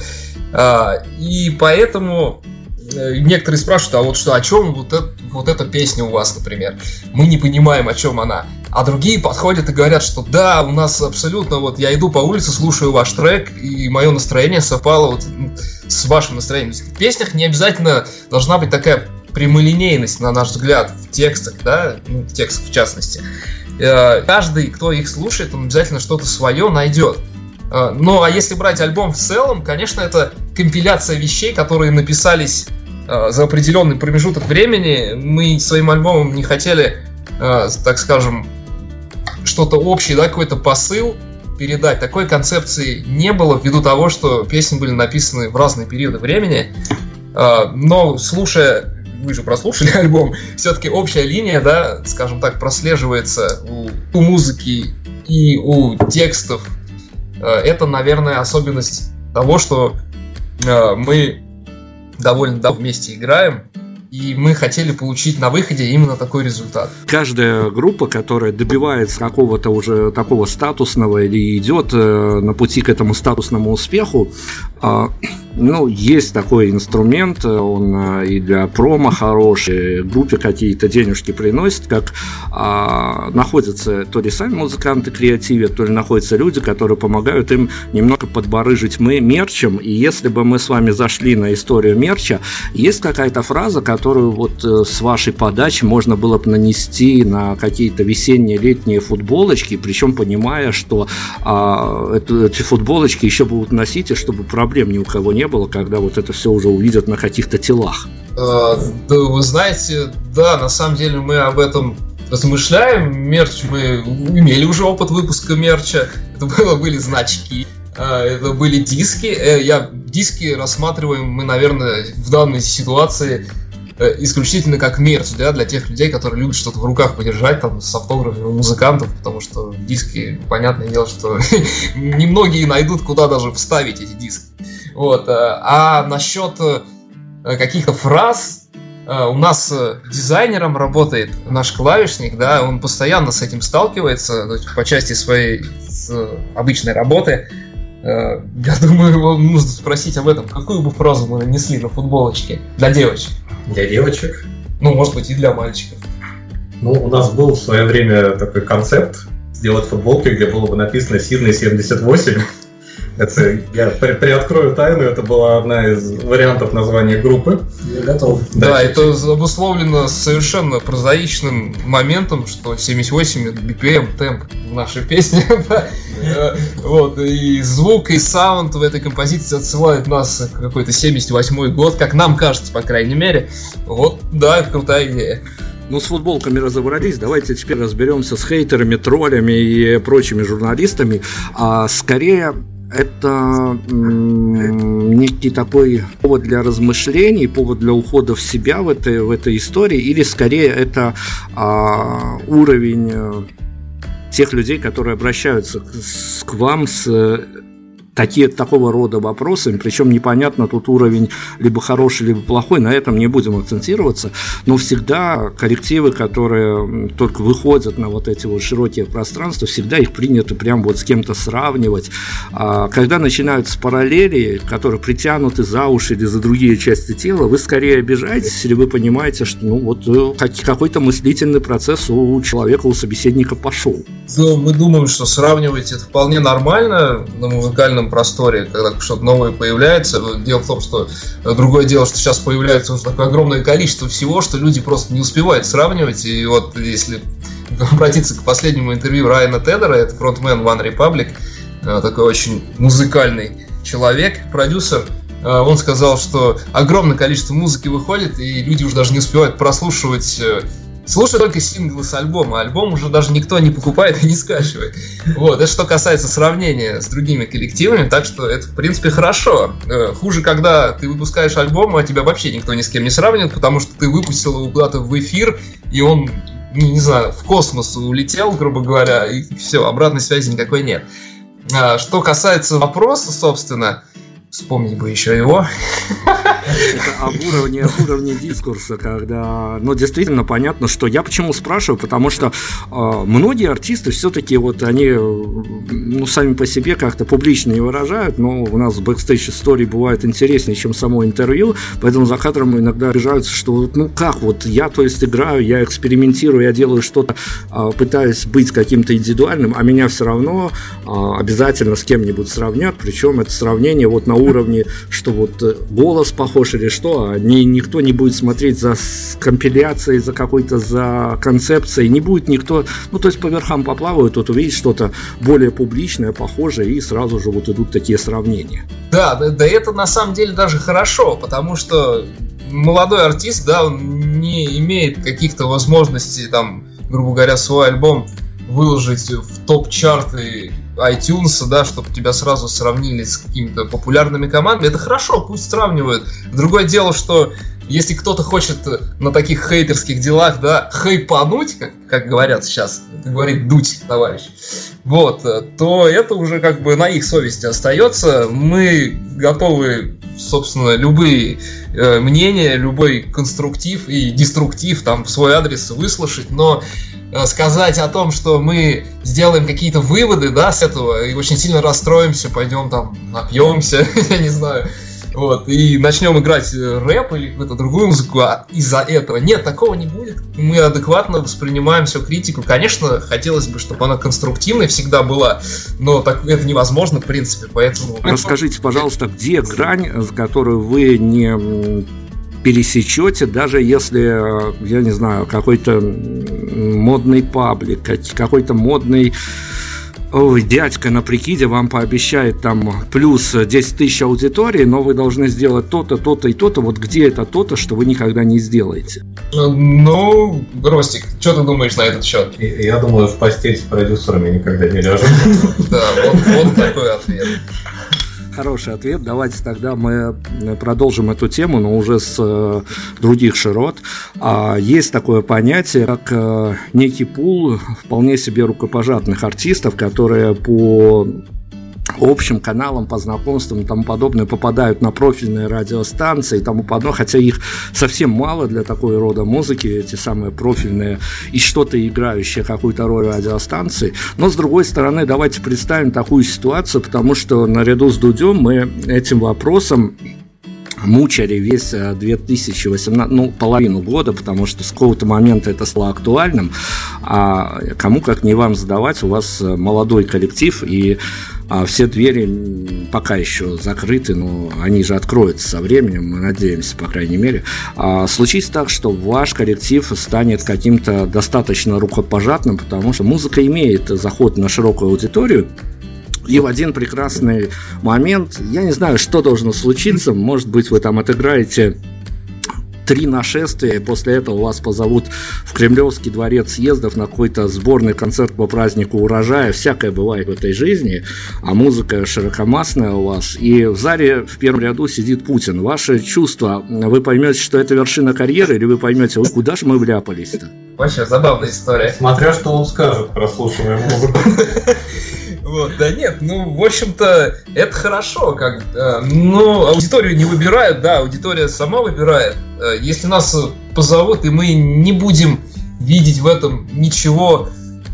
А, и поэтому э, некоторые спрашивают, а вот что, о чем вот, это, вот эта песня у вас, например? Мы не понимаем, о чем она. А другие подходят и говорят, что да, у нас абсолютно, вот я иду по улице, слушаю ваш трек, и мое настроение совпало вот с вашим настроением. В песнях не обязательно должна быть такая прямолинейность, на наш взгляд, в текстах, да, ну, в текстах в частности. Э, Каждый, кто их слушает, он обязательно что-то свое найдет. Э, Ну, а если брать альбом в целом, конечно, это компиляция вещей, которые написались э, за определенный промежуток времени. Мы своим альбомом не хотели, э, так скажем, что-то общее, да, какой-то посыл передать. Такой концепции не было ввиду того, что песни были написаны в разные периоды времени. Но слушая, вы же прослушали [laughs] альбом, все-таки общая линия, да, скажем так, прослеживается у, у музыки и у текстов. Э, Это, наверное, особенность того, что э, мы довольно давно вместе играем, и мы хотели получить на выходе именно такой результат. Каждая группа, которая добивается какого-то уже такого статусного или идет э, на пути к этому статусному успеху, э, [clears throat] ну, есть такой инструмент, э, он э, и для промо хороший, группе какие-то денежки приносит, как э, находятся то ли сами музыканты креативят, то ли находятся люди, которые помогают им немного подбарыжить мы мерчем, и если бы мы с вами зашли на историю мерча, есть какая-то фраза, которую вот э, с вашей подачи можно было бы нанести на какие-то весенние, летние футболочки, причем понимая, что а, это- эти футболочки еще будут носить, и чтобы проблем ни у кого не было, когда вот это все уже увидят на каких-то телах. Э, Да, вы знаете, да, на самом деле мы об этом размышляем. Мерч мы имели уже опыт выпуска мерча. Это было, были значки, э, это были диски. Я диски рассматриваем мы, наверное, в данной ситуации исключительно как мерч, да, для тех людей, которые любят что-то в руках подержать, там, с автографами музыкантов, потому что диски, понятное дело, что [laughs] немногие найдут, куда даже вставить эти диски. Вот, э, а насчет э, каких-то фраз, э, у нас э, дизайнером работает наш клавишник, да, он постоянно с этим сталкивается по части своей э, обычной работы. Э, Я [laughs] думаю, его нужно спросить об этом, какую бы фразу мы нанесли на футболочке для девочек. Для девочек. Ну, может быть, и для мальчиков. Ну, у нас был в свое время такой концепт сделать футболки, где было бы написано «Сиднey 78». Это я при, приоткрою тайну, это была одна из вариантов названия группы. Я готов. Да, Да, это обусловлено совершенно прозаичным моментом, что 78 это BPM, темп в нашей песне. [laughs] Э, Вот, и звук, и саунд в этой композиции отсылает нас к какой-то 78 год, как нам кажется, по крайней мере. Вот, да, это крутая идея. Ну, с футболками разобрались, давайте теперь разберемся с хейтерами, троллями и прочими журналистами. А скорее это некий такой повод для размышлений, повод для ухода в себя в этой, в этой истории, или скорее это а, уровень э, тех людей, которые обращаются к, к вам с такие, такого рода вопросами, причем непонятно тут уровень либо хороший, либо плохой, на этом не будем акцентироваться, но всегда коллективы, которые только выходят на вот эти вот широкие пространства, всегда их принято прям вот с кем-то сравнивать. А когда начинаются параллели, которые притянуты за уши или за другие части тела, вы скорее обижаетесь или вы понимаете, что ну вот э, как- какой-то мыслительный процесс у человека, у собеседника пошел. Ну, мы думаем, что сравнивать это вполне нормально на музыкальном просторе, когда что-то новое появляется. Дело в том, что э, другое дело, что сейчас появляется уже такое огромное количество всего, что люди просто не успевают сравнивать. И вот если [laughs] обратиться к последнему интервью Райана Тедера, это фронтмен One Republic, э, такой очень музыкальный человек, продюсер, э, он сказал, что огромное количество музыки выходит, и люди уже даже не успевают прослушивать Слушай только синглы с альбома, альбом уже даже никто не покупает и не скачивает. Вот, это что касается сравнения с другими коллективами, так что это, в принципе, хорошо. Э, Хуже, когда ты выпускаешь альбом, а тебя вообще никто ни с кем не сравнивает, потому что ты выпустил его куда-то в эфир, и он, ну, не знаю, в космос улетел, грубо говоря, и все, обратной связи никакой нет. А, Что касается вопроса, собственно, вспомнить бы еще его. Это об уровне, уровне дискурса, когда, ну, действительно понятно, что я почему спрашиваю, потому что э, многие артисты все-таки вот они, ну, сами по себе как-то публично не выражают, но у нас бэкстейдж истории бывают интереснее, чем само интервью, поэтому за кадром иногда обижаются, что ну как вот я, то есть играю, я экспериментирую, я делаю что-то, э, пытаюсь быть каким-то индивидуальным, а меня все равно э, обязательно с кем-нибудь сравнят, причем это сравнение вот на уровне, что вот э, голос похож или что, а ни, никто не будет смотреть за компиляцией, за какой-то, за концепцией, не будет никто, ну то есть по верхам поплавают, вот увидеть что-то более публичное, похожее, и сразу же вот идут такие сравнения. Да, да, да это на самом деле даже хорошо, потому что молодой артист, да, он не имеет каких-то возможностей, там, грубо говоря, свой альбом выложить в топ-чарты iTunes, да, чтобы тебя сразу сравнили с какими-то популярными командами. Это хорошо, пусть сравнивают. Другое дело, что если кто-то хочет на таких хейтерских делах, да, хайпануть, как, как говорят сейчас, говорит дуть, товарищ, вот, э, то это уже как бы на их совести остается. Мы готовы, собственно, любые э, мнения, любой конструктив и деструктив там в свой адрес выслушать, но э, сказать о том, что мы сделаем какие-то выводы, да, с этого и очень сильно расстроимся, пойдем там напьемся, [laughs] я не знаю, вот, и начнем играть э, рэп или какую-то другую музыку а из-за этого. Нет, такого не будет. Мы адекватно воспринимаем всю критику. Конечно, хотелось бы, чтобы она конструктивной всегда была, но так это невозможно, в принципе, поэтому... Расскажите, пожалуйста, где грань, которую вы не пересечете, даже если, э, я не знаю, какой-то модный паблик, как- какой-то модный ой, дядька на прикиде вам пообещает там плюс 10 тысяч аудитории, но вы должны сделать то-то, то-то и то-то. Вот где это то-то, что вы никогда не сделаете? Ну, Ростик, что ты думаешь на этот счет? Я думаю, в постель с продюсерами никогда не ляжу. [laughs] Да, вот такой ответ. Хороший ответ. Давайте тогда мы э, продолжим эту тему, но уже с э, других широт. А, есть такое понятие, как э, некий пул вполне себе рукопожатных артистов, которые по общим каналам по знакомствам и тому подобное попадают на профильные радиостанции и тому подобное, хотя их совсем мало для такой рода музыки, эти самые профильные и что-то играющие какую-то роль радиостанции. Но с другой стороны, давайте представим такую ситуацию, потому что наряду с Дудем мы этим вопросом мучали весь 2018, ну, половину года, потому что с какого-то момента это стало актуальным, а кому как не вам сдавать, у вас молодой коллектив, и все двери пока еще закрыты, но они же откроются со временем, мы надеемся, по крайней мере. А случится так, что ваш коллектив станет каким-то достаточно рукопожатным, потому что музыка имеет заход на широкую аудиторию, и в один прекрасный момент, я не знаю, что должно случиться, может быть, вы там отыграете три нашествия, и после этого вас позовут в Кремлевский дворец съездов на какой-то сборный концерт по празднику урожая. Всякое бывает в этой жизни, а музыка широкомастная у вас. И в зале в первом ряду сидит Путин. Ваши чувства, вы поймете, что это вершина карьеры, или вы поймете, вы куда же мы вляпались-то? Вообще забавная история. Смотря что он скажет, прослушивая музыку. [laughs] Вот, да нет, ну, в общем-то, это хорошо, как, э, ну, аудиторию не выбирают, да, аудитория сама выбирает. Э, если нас позовут, и мы не будем видеть в этом ничего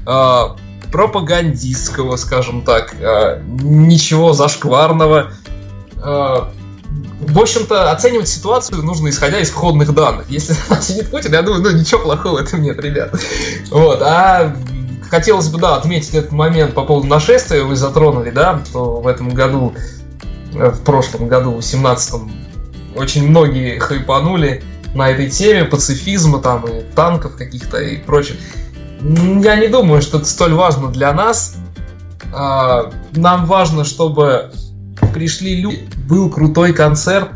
э, пропагандистского, скажем так, э, ничего зашкварного, э, в общем-то, оценивать ситуацию нужно исходя из входных данных. Если [laughs] сидит Путин, я думаю, ну ничего плохого в этом нет, ребят. Вот, а хотелось бы, да, отметить этот момент по поводу нашествия, вы затронули, да, что в этом году, э, в прошлом году, в 17-м, очень многие хайпанули на этой теме пацифизма там и танков каких-то и прочее. Я не думаю, что это столь важно для нас. А, нам важно, чтобы пришли люди, был крутой концерт,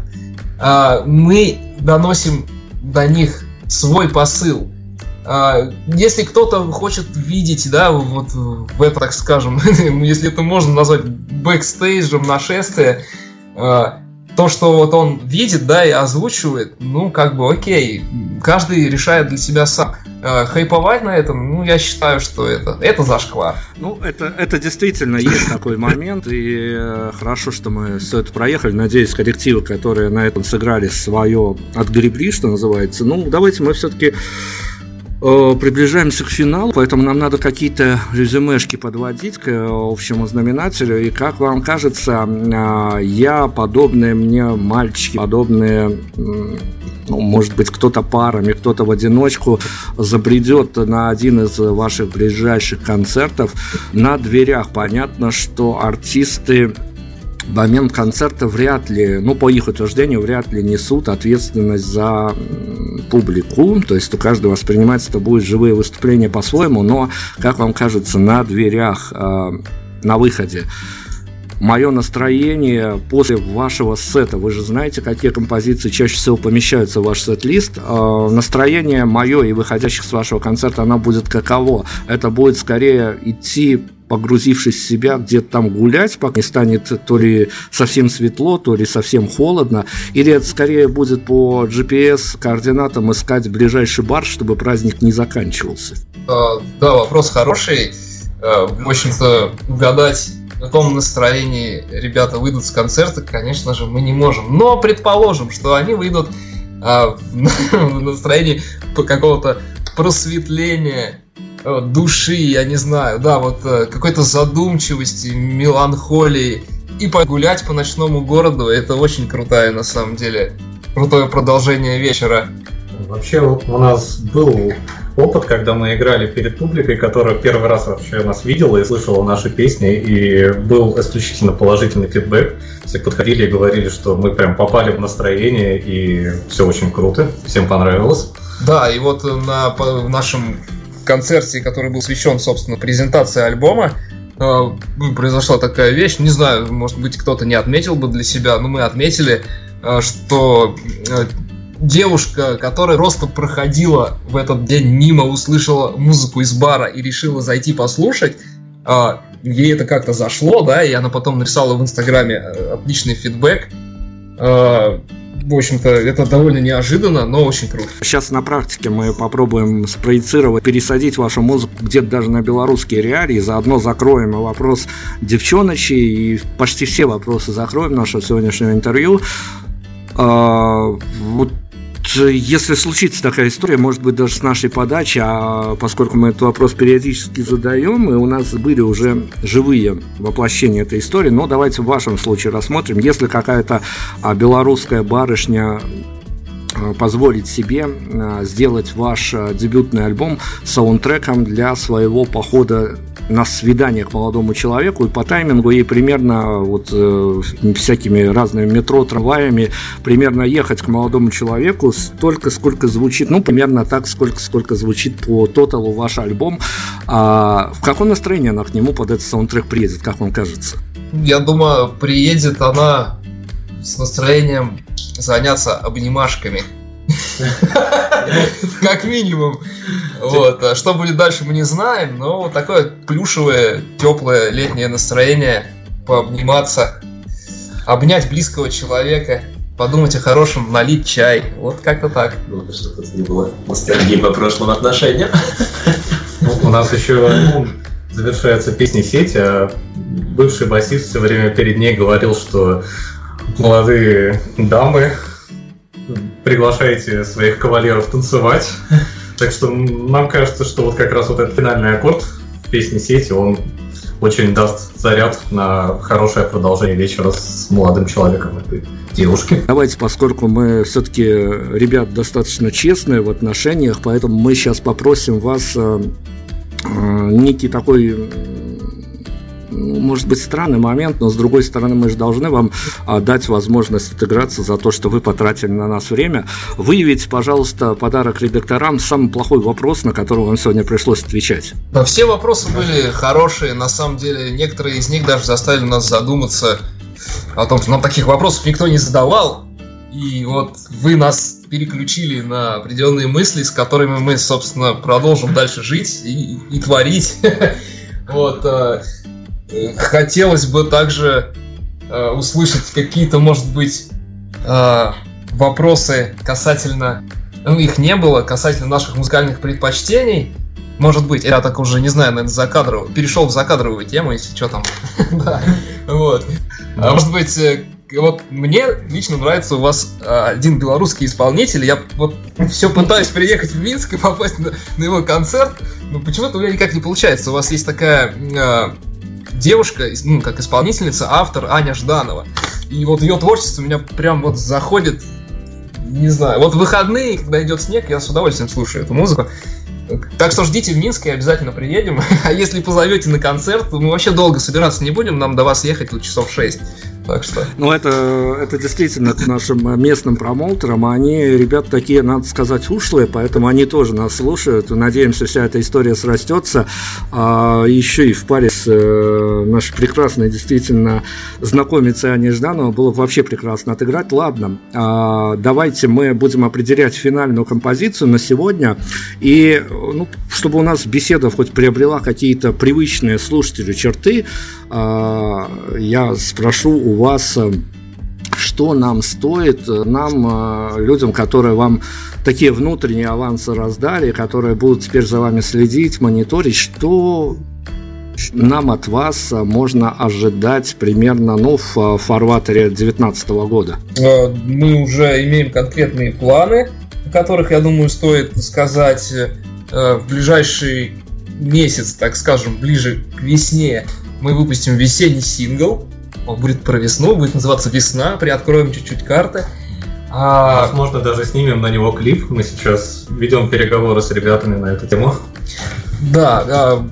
а, мы доносим до них свой посыл. А, если кто-то хочет видеть, да, вот в так скажем, [laughs] если это можно назвать бэкстейджем нашествия, а, то, что вот он видит, да, и озвучивает, ну, как бы окей, каждый решает для себя сам. Э, хайповать на этом, ну, я считаю, что это, это зашквар. Ну, это, это действительно есть такой момент, и э, хорошо, что мы все это проехали. Надеюсь, коллективы, которые на этом сыграли свое, отгребли, что называется. Ну, давайте мы все-таки приближаемся к финалу, поэтому нам надо какие-то резюмешки подводить к э, общему знаменателю. И как вам кажется, э, я, подобные мне мальчики, подобные, ну, может быть, кто-то парами, кто-то в одиночку забредет на один из ваших ближайших концертов на дверях. Понятно, что артисты момент концерта вряд ли, ну, по их утверждению, вряд ли несут ответственность за публику, то есть у каждого воспринимается это будет живые выступления по-своему, но, как вам кажется, на дверях, э, на выходе, мое настроение после вашего сета. Вы же знаете, какие композиции чаще всего помещаются в ваш сет-лист. Э, настроение мое и выходящих с вашего концерта, оно будет каково? Это будет скорее идти погрузившись в себя, где-то там гулять, пока не станет то ли совсем светло, то ли совсем холодно, или это скорее будет по GPS координатам искать ближайший бар, чтобы праздник не заканчивался? А, да, вопрос хороший. А, в общем-то, угадать каком настроении ребята выйдут с концерта, конечно же, мы не можем. Но предположим, что они выйдут а, в [laughs] настроении какого-то просветления, Э, души, я не знаю, да, вот э, какой-то задумчивости, меланхолии. И погулять по ночному городу, это очень крутая, на самом деле, крутое продолжение вечера. Вообще у нас был опыт, когда мы играли перед публикой, которая первый раз вообще нас видела и слышала наши песни, и был исключительно положительный фидбэк. Все подходили и говорили, что мы прям попали в настроение, и все очень круто, всем понравилось. Да, и вот на в нашем концерте, который был посвящен, собственно, презентации альбома, э, произошла такая вещь. Не знаю, может быть, кто-то не отметил бы для себя, но мы отметили, э, что э, девушка, которая просто проходила в этот день мимо, услышала музыку из бара и решила зайти послушать, ей это как-то зашло, да, и она потом написала в Инстаграме отличный фидбэк в общем-то, это довольно неожиданно, но очень круто. Сейчас на практике мы попробуем спроецировать, пересадить вашу музыку где-то даже на белорусские реалии, заодно закроем вопрос девчоночей и почти все вопросы закроем нашего сегодняшнего интервью. А, вот если случится такая история, может быть, даже с нашей подачи, а поскольку мы этот вопрос периодически задаем, и у нас были уже живые воплощения этой истории, но давайте в вашем случае рассмотрим, если какая-то а, белорусская барышня а, позволить себе а, сделать ваш дебютный альбом саундтреком для своего похода на к молодому человеку, и по таймингу ей примерно вот э, всякими разными метро, трамваями примерно ехать к молодому человеку столько, сколько звучит, ну, примерно так, сколько, сколько звучит по тоталу ваш альбом. А в каком настроении она к нему под этот саундтрек приедет, как вам кажется? Я думаю, приедет она с настроением заняться обнимашками. [laughs] Как минимум. Вот. А что будет дальше, мы не знаем, но вот такое плюшевое, теплое летнее настроение, пообниматься, обнять близкого человека, подумать о хорошем, налить чай. Вот как-то так. Ну, чтобы не было ностальгии по прошлым отношениям. У нас еще альбом завершается песней сети, а бывший басист все время перед ней говорил, что молодые дамы приглашаете своих кавалеров танцевать. [laughs] Так что нам кажется, что вот как раз вот этот финальный аккорд в песне «Сети», он очень даст заряд на хорошее продолжение вечера с молодым человеком этой девушки. Давайте, поскольку мы все-таки ребят достаточно честные в отношениях, поэтому мы сейчас попросим вас э, э, некий такой может быть, странный момент, но с другой стороны, мы же должны вам а, дать возможность отыграться за то, что вы потратили на нас время. Выявите, пожалуйста, подарок редакторам самый плохой вопрос, на который вам сегодня пришлось отвечать. Все вопросы были хорошие, на самом деле, некоторые из них даже заставили нас задуматься о том, что нам таких вопросов никто не задавал, и вот вы нас переключили на определенные мысли, с которыми мы, собственно, продолжим дальше жить и, и творить. [laughs] Вот. Хотелось бы также э, услышать какие-то, может быть, э, вопросы касательно... Ну, их не было, касательно наших музыкальных предпочтений. Может быть, я так уже не знаю, наверное, закадровый, перешел в закадровую тему, если что там. [laughs] вот. А может быть, э, вот мне лично нравится у вас э, один белорусский исполнитель. Я вот все пытаюсь приехать в Минск и попасть на, на его концерт, но почему-то у меня никак не получается. У вас есть такая э, девушка, ну, как исполнительница, автор Аня Жданова. И вот ее творчество меня прям вот заходит, не знаю, вот в выходные, когда идет снег, я с удовольствием слушаю эту музыку. Так что ждите в Минске, обязательно приедем. [laughs] А если позовете на концерт, мы вообще долго собираться не будем, нам до вас ехать часов 6. Так что... Ну, это, это действительно к нашим местным промоутерам. Они, ребята, такие, надо сказать, ушлые, поэтому они тоже нас слушают. Надеемся, вся эта история срастется. А еще и в паре с э, нашей прекрасной, действительно, знакомицей Ани Жданова было вообще прекрасно отыграть. Ладно, а, давайте мы будем определять финальную композицию на сегодня. И, ну, чтобы у нас беседа хоть приобрела какие-то привычные слушателю черты, а, я спрошу у вас, э, что нам стоит, э, нам, э, людям, которые вам такие внутренние авансы раздали, которые будут теперь за вами следить, мониторить, что нам от вас можно ожидать примерно ну, в фарватере 2019 года? Мы уже имеем конкретные планы, о которых, я думаю, стоит сказать в ближайший месяц, так скажем, ближе к весне мы выпустим весенний сингл. Он будет про весну, будет называться «Весна». Приоткроем чуть-чуть карты. А... Возможно, даже снимем на него клип. Мы сейчас ведем переговоры с ребятами на эту тему. Да, а,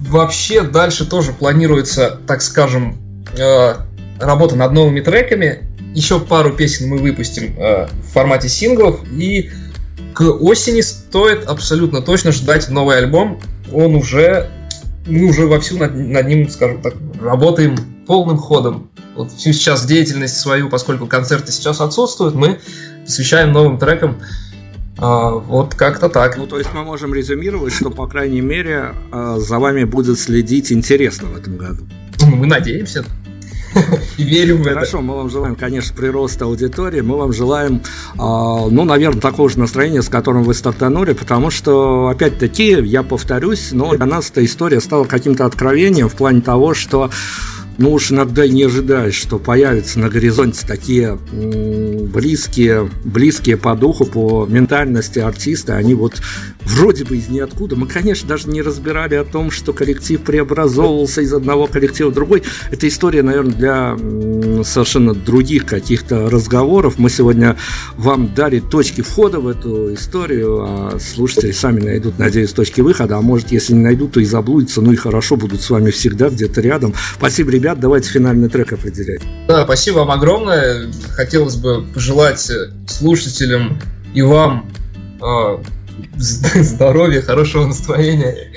вообще дальше тоже планируется, так скажем, э, работа над новыми треками. Еще пару песен мы выпустим э, в формате синглов. И к осени стоит абсолютно точно ждать новый альбом. Он уже мы уже вовсю над, над ним, скажем так, работаем полным ходом. Вот всю сейчас деятельность свою, поскольку концерты сейчас отсутствуют, мы посвящаем новым трекам. А, вот как-то так. Ну, то есть мы можем резюмировать, что, по крайней мере, а, за вами будет следить интересно в этом году. Мы надеемся [laughs] и верим в это. Хорошо, мы вам желаем, конечно, прироста аудитории, мы вам желаем, а, ну, наверное, такого же настроения, с которым вы стартанули, потому что, опять-таки, я повторюсь, но для нас эта история стала каким-то откровением в плане того, что ну уж иногда не ожидаешь, что появятся на горизонте такие близкие, близкие по духу, по ментальности артисты. Они вот вроде бы из ниоткуда. Мы, конечно, даже не разбирали о том, что коллектив преобразовывался из одного коллектива в другой. Это история, наверное, для совершенно других каких-то разговоров. Мы сегодня вам дали точки входа в эту историю, а слушатели сами найдут, надеюсь, точки выхода. А может, если не найдут, то и заблудятся. Ну и хорошо, будут с вами всегда где-то рядом. Спасибо, ребят. Давайте финальный трек определять. Да, спасибо вам огромное. Хотелось бы пожелать слушателям и вам а, здоровья, хорошего настроения,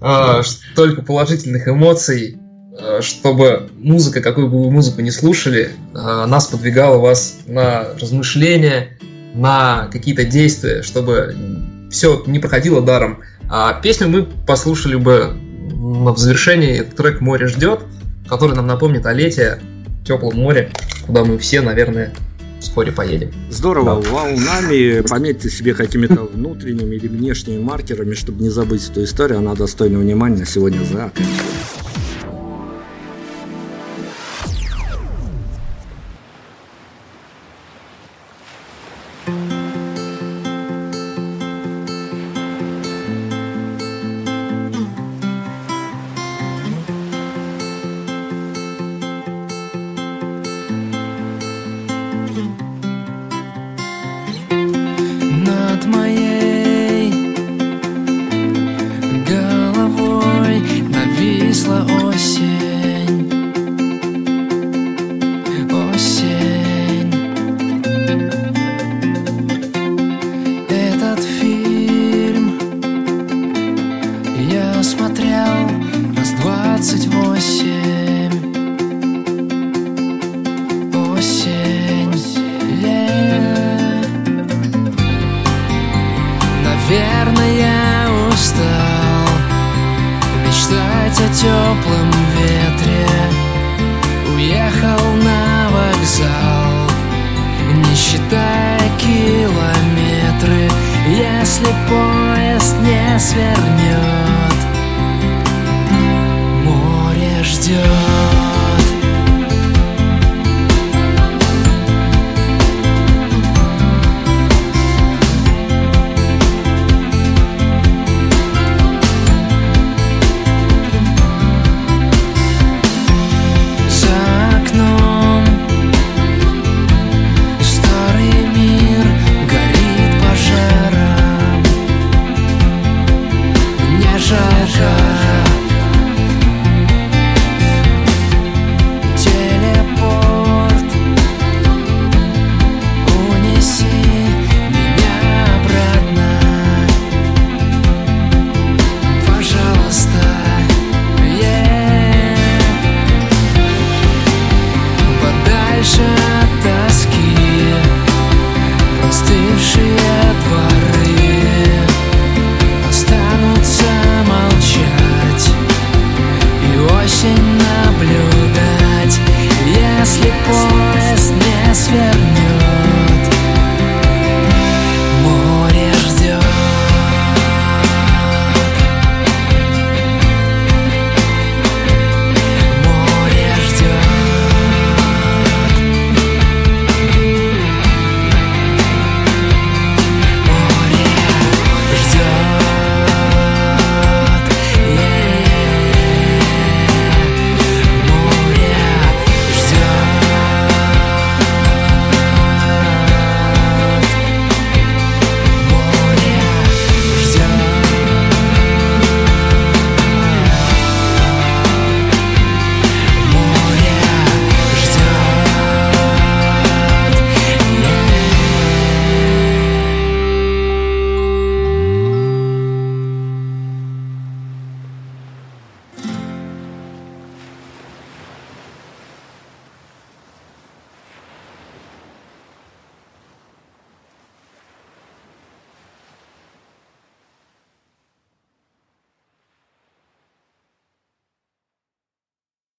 а, только положительных эмоций, а, чтобы музыка, какую бы вы музыку не слушали, а, нас подвигала вас на размышления, на какие-то действия, чтобы все не проходило даром. А песню мы послушали бы в завершении трек «Море ждет», который нам напомнит о лете, теплом море, куда мы все, наверное, вскоре поедем. Здорово, да. волнами, пометьте себе какими-то внутренними или внешними маркерами, чтобы не забыть эту историю, она достойна внимания сегодня за